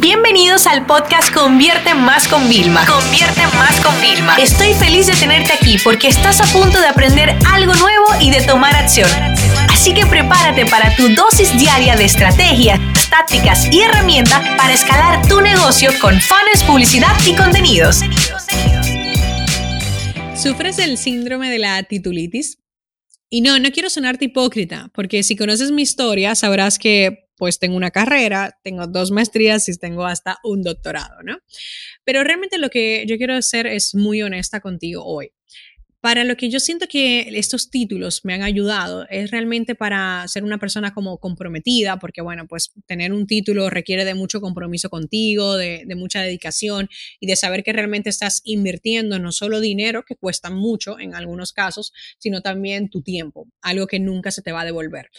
Bienvenidos al podcast Convierte Más con Vilma. Convierte Más con Vilma. Estoy feliz de tenerte aquí porque estás a punto de aprender algo nuevo y de tomar acción. Así que prepárate para tu dosis diaria de estrategias, tácticas y herramientas para escalar tu negocio con fans, publicidad y contenidos. ¿Sufres del síndrome de la titulitis? Y no, no quiero sonarte hipócrita, porque si conoces mi historia, sabrás que pues tengo una carrera, tengo dos maestrías y tengo hasta un doctorado, ¿no? Pero realmente lo que yo quiero hacer es muy honesta contigo hoy. Para lo que yo siento que estos títulos me han ayudado es realmente para ser una persona como comprometida, porque bueno, pues tener un título requiere de mucho compromiso contigo, de, de mucha dedicación y de saber que realmente estás invirtiendo no solo dinero, que cuesta mucho en algunos casos, sino también tu tiempo, algo que nunca se te va a devolver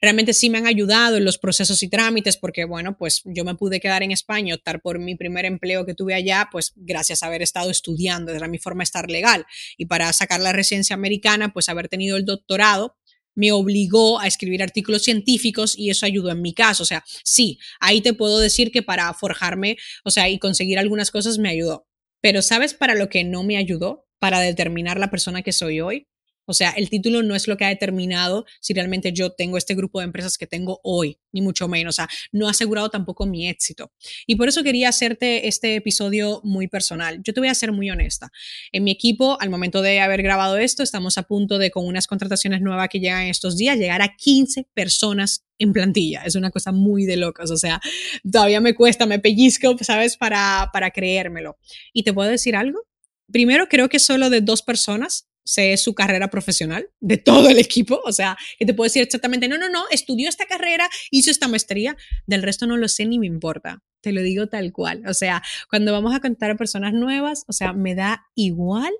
realmente sí me han ayudado en los procesos y trámites porque, bueno, pues yo me pude quedar en España, optar por mi primer empleo que tuve allá, pues gracias a haber estado estudiando, era mi forma de estar legal. Y para sacar la residencia americana, pues haber tenido el doctorado me obligó a escribir artículos científicos y eso ayudó en mi caso. O sea, sí, ahí te puedo decir que para forjarme, o sea, y conseguir algunas cosas me ayudó. Pero ¿sabes para lo que no me ayudó? Para determinar la persona que soy hoy. O sea, el título no es lo que ha determinado si realmente yo tengo este grupo de empresas que tengo hoy, ni mucho menos. O sea, no ha asegurado tampoco mi éxito. Y por eso quería hacerte este episodio muy personal. Yo te voy a ser muy honesta. En mi equipo, al momento de haber grabado esto, estamos a punto de, con unas contrataciones nuevas que llegan estos días, llegar a 15 personas en plantilla. Es una cosa muy de locos. O sea, todavía me cuesta, me pellizco, ¿sabes? Para, para creérmelo. Y te puedo decir algo. Primero, creo que solo de dos personas sé su carrera profesional de todo el equipo, o sea, que te puedo decir exactamente, no, no, no, estudió esta carrera, hizo esta maestría, del resto no lo sé ni me importa, te lo digo tal cual, o sea, cuando vamos a contar a personas nuevas, o sea, me da igual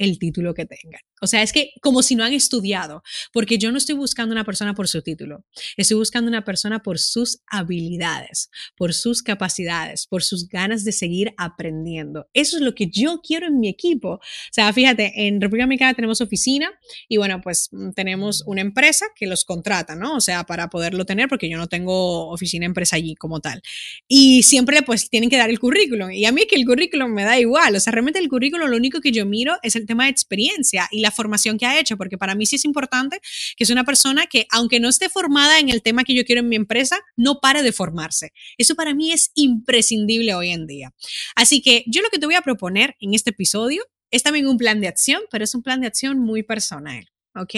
el título que tengan. O sea, es que como si no han estudiado, porque yo no estoy buscando una persona por su título, estoy buscando una persona por sus habilidades, por sus capacidades, por sus ganas de seguir aprendiendo. Eso es lo que yo quiero en mi equipo. O sea, fíjate, en República Dominicana tenemos oficina y bueno, pues mm, tenemos una empresa que los contrata, ¿no? O sea, para poderlo tener, porque yo no tengo oficina empresa allí como tal. Y siempre pues tienen que dar el currículum. Y a mí que el currículum me da igual. O sea, realmente el currículum lo único que yo miro es el tema de experiencia y la formación que ha hecho, porque para mí sí es importante que es una persona que, aunque no esté formada en el tema que yo quiero en mi empresa, no pare de formarse. Eso para mí es imprescindible hoy en día. Así que yo lo que te voy a proponer en este episodio es también un plan de acción, pero es un plan de acción muy personal. ¿Ok?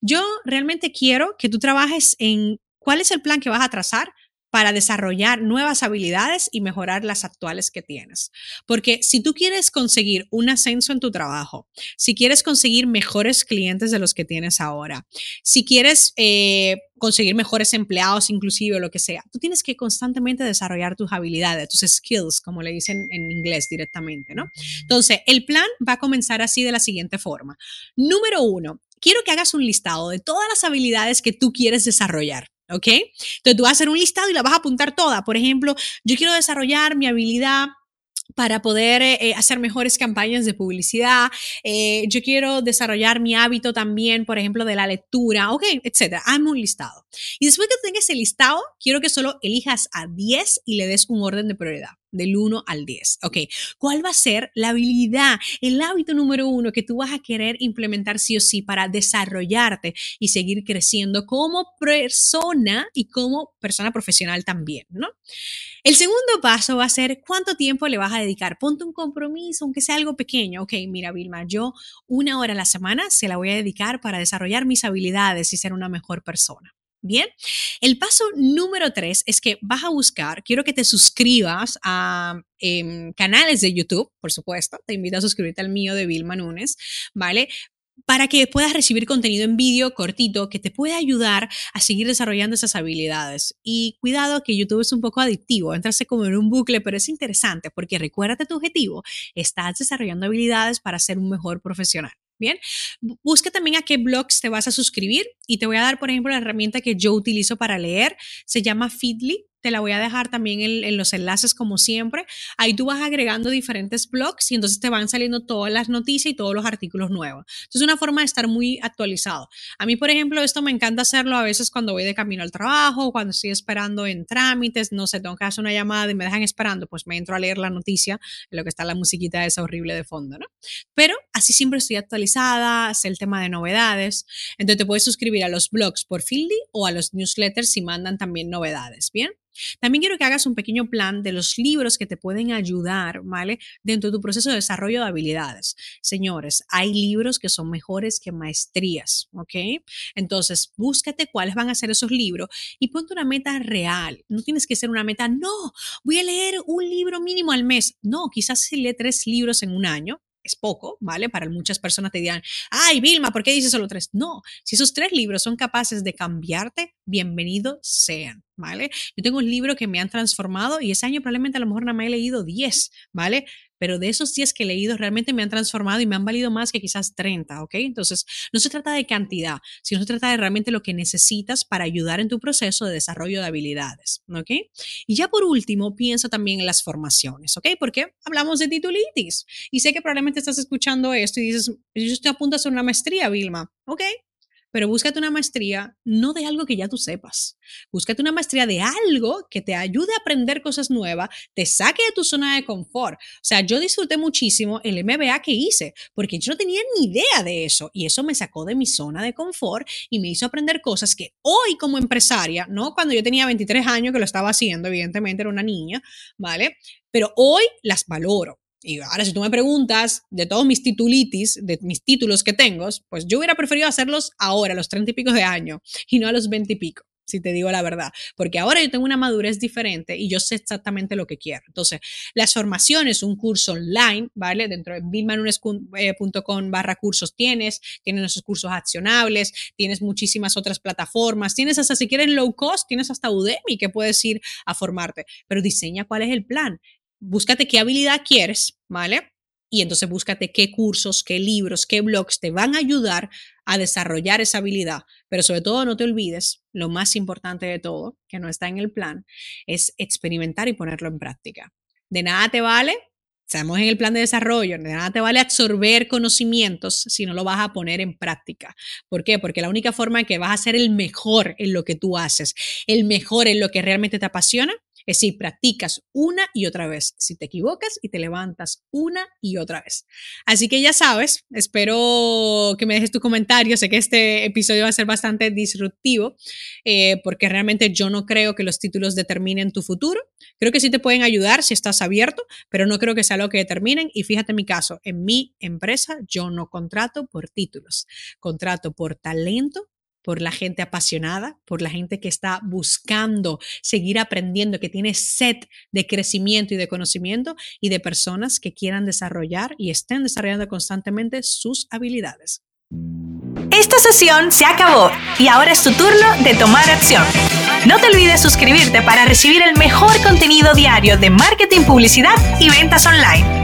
Yo realmente quiero que tú trabajes en cuál es el plan que vas a trazar para desarrollar nuevas habilidades y mejorar las actuales que tienes. Porque si tú quieres conseguir un ascenso en tu trabajo, si quieres conseguir mejores clientes de los que tienes ahora, si quieres eh, conseguir mejores empleados inclusive lo que sea, tú tienes que constantemente desarrollar tus habilidades, tus skills, como le dicen en inglés directamente, ¿no? Entonces, el plan va a comenzar así de la siguiente forma. Número uno, quiero que hagas un listado de todas las habilidades que tú quieres desarrollar. ¿Ok? Entonces tú vas a hacer un listado y la vas a apuntar toda. Por ejemplo, yo quiero desarrollar mi habilidad para poder eh, eh, hacer mejores campañas de publicidad. Eh, yo quiero desarrollar mi hábito también, por ejemplo, de la lectura, ok, etcétera. Hazme un listado. Y después que tengas ese listado, quiero que solo elijas a 10 y le des un orden de prioridad del 1 al 10. Ok, ¿cuál va a ser la habilidad, el hábito número uno que tú vas a querer implementar sí o sí para desarrollarte y seguir creciendo como persona y como persona profesional también, ¿no? El segundo paso va a ser cuánto tiempo le vas a dedicar. Ponte un compromiso, aunque sea algo pequeño. Ok, mira, Vilma, yo una hora a la semana se la voy a dedicar para desarrollar mis habilidades y ser una mejor persona. Bien, el paso número tres es que vas a buscar, quiero que te suscribas a em, canales de YouTube, por supuesto, te invito a suscribirte al mío de Vilma Núñez, ¿vale? para que puedas recibir contenido en vídeo cortito que te pueda ayudar a seguir desarrollando esas habilidades. Y cuidado que YouTube es un poco adictivo, entrarse como en un bucle, pero es interesante porque recuérdate tu objetivo, estás desarrollando habilidades para ser un mejor profesional. Bien, busca también a qué blogs te vas a suscribir y te voy a dar, por ejemplo, la herramienta que yo utilizo para leer, se llama Feedly te la voy a dejar también en, los enlaces como siempre. Ahí tú vas agregando diferentes blogs y entonces te van saliendo todas las noticias y todos los artículos nuevos. Entonces es una forma de estar muy actualizado. A mí, por ejemplo, esto me encanta hacerlo a veces cuando voy de camino al trabajo, cuando estoy esperando en trámites, no sé, tengo que hacer una llamada y me dejan esperando, pues me entro a leer la noticia, en lo que está la musiquita esa horrible de fondo, ¿no? Pero así siempre estoy actualizada, sé el tema de novedades. Entonces te puedes suscribir a los blogs por Fieldy o a los newsletters si mandan también novedades, ¿bien? También quiero que hagas un pequeño plan de los libros que te pueden ayudar, ¿vale? Dentro de tu proceso de desarrollo de habilidades. Señores, hay libros que son mejores que maestrías, ¿ok? Entonces, búscate cuáles van a ser esos libros y ponte una meta real. No tienes que ser una meta, no, voy a leer un libro mínimo al mes. No, quizás si lee tres libros en un año, es poco, ¿vale? Para muchas personas te dirán, ay, Vilma, ¿por qué dices solo tres? No, si esos tres libros son capaces de cambiarte, bienvenidos sean, ¿vale? Yo tengo un libro que me han transformado y ese año probablemente a lo mejor nada más he leído 10, ¿vale? Pero de esos 10 que he leído realmente me han transformado y me han valido más que quizás 30, ¿ok? Entonces, no se trata de cantidad, sino se trata de realmente lo que necesitas para ayudar en tu proceso de desarrollo de habilidades, ¿ok? Y ya por último, piensa también en las formaciones, ¿ok? Porque hablamos de titulitis y sé que probablemente estás escuchando esto y dices, yo estoy a punto de hacer una maestría, Vilma, ¿ok? Pero búscate una maestría no de algo que ya tú sepas. Búscate una maestría de algo que te ayude a aprender cosas nuevas, te saque de tu zona de confort. O sea, yo disfruté muchísimo el MBA que hice, porque yo no tenía ni idea de eso y eso me sacó de mi zona de confort y me hizo aprender cosas que hoy como empresaria, no cuando yo tenía 23 años que lo estaba haciendo, evidentemente era una niña, ¿vale? Pero hoy las valoro. Y ahora, si tú me preguntas de todos mis titulitis, de mis títulos que tengo, pues yo hubiera preferido hacerlos ahora, los treinta y pico de años, y no a los veinte y pico, si te digo la verdad. Porque ahora yo tengo una madurez diferente y yo sé exactamente lo que quiero. Entonces, las formaciones, un curso online, ¿vale? Dentro de bilmanunes.com barra cursos tienes, tienes esos cursos accionables, tienes muchísimas otras plataformas, tienes hasta, si quieres low cost, tienes hasta Udemy que puedes ir a formarte, pero diseña cuál es el plan búscate qué habilidad quieres, ¿vale? Y entonces búscate qué cursos, qué libros, qué blogs te van a ayudar a desarrollar esa habilidad. Pero sobre todo no te olvides, lo más importante de todo, que no está en el plan, es experimentar y ponerlo en práctica. De nada te vale, estamos en el plan de desarrollo, de nada te vale absorber conocimientos si no lo vas a poner en práctica. ¿Por qué? Porque la única forma en que vas a ser el mejor en lo que tú haces, el mejor en lo que realmente te apasiona, es decir, practicas una y otra vez. Si te equivocas y te levantas una y otra vez. Así que ya sabes, espero que me dejes tu comentario. Sé que este episodio va a ser bastante disruptivo eh, porque realmente yo no creo que los títulos determinen tu futuro. Creo que sí te pueden ayudar si estás abierto, pero no creo que sea lo que determinen. Y fíjate mi caso, en mi empresa yo no contrato por títulos, contrato por talento por la gente apasionada, por la gente que está buscando seguir aprendiendo, que tiene sed de crecimiento y de conocimiento y de personas que quieran desarrollar y estén desarrollando constantemente sus habilidades. Esta sesión se acabó y ahora es tu turno de tomar acción. No te olvides suscribirte para recibir el mejor contenido diario de marketing, publicidad y ventas online.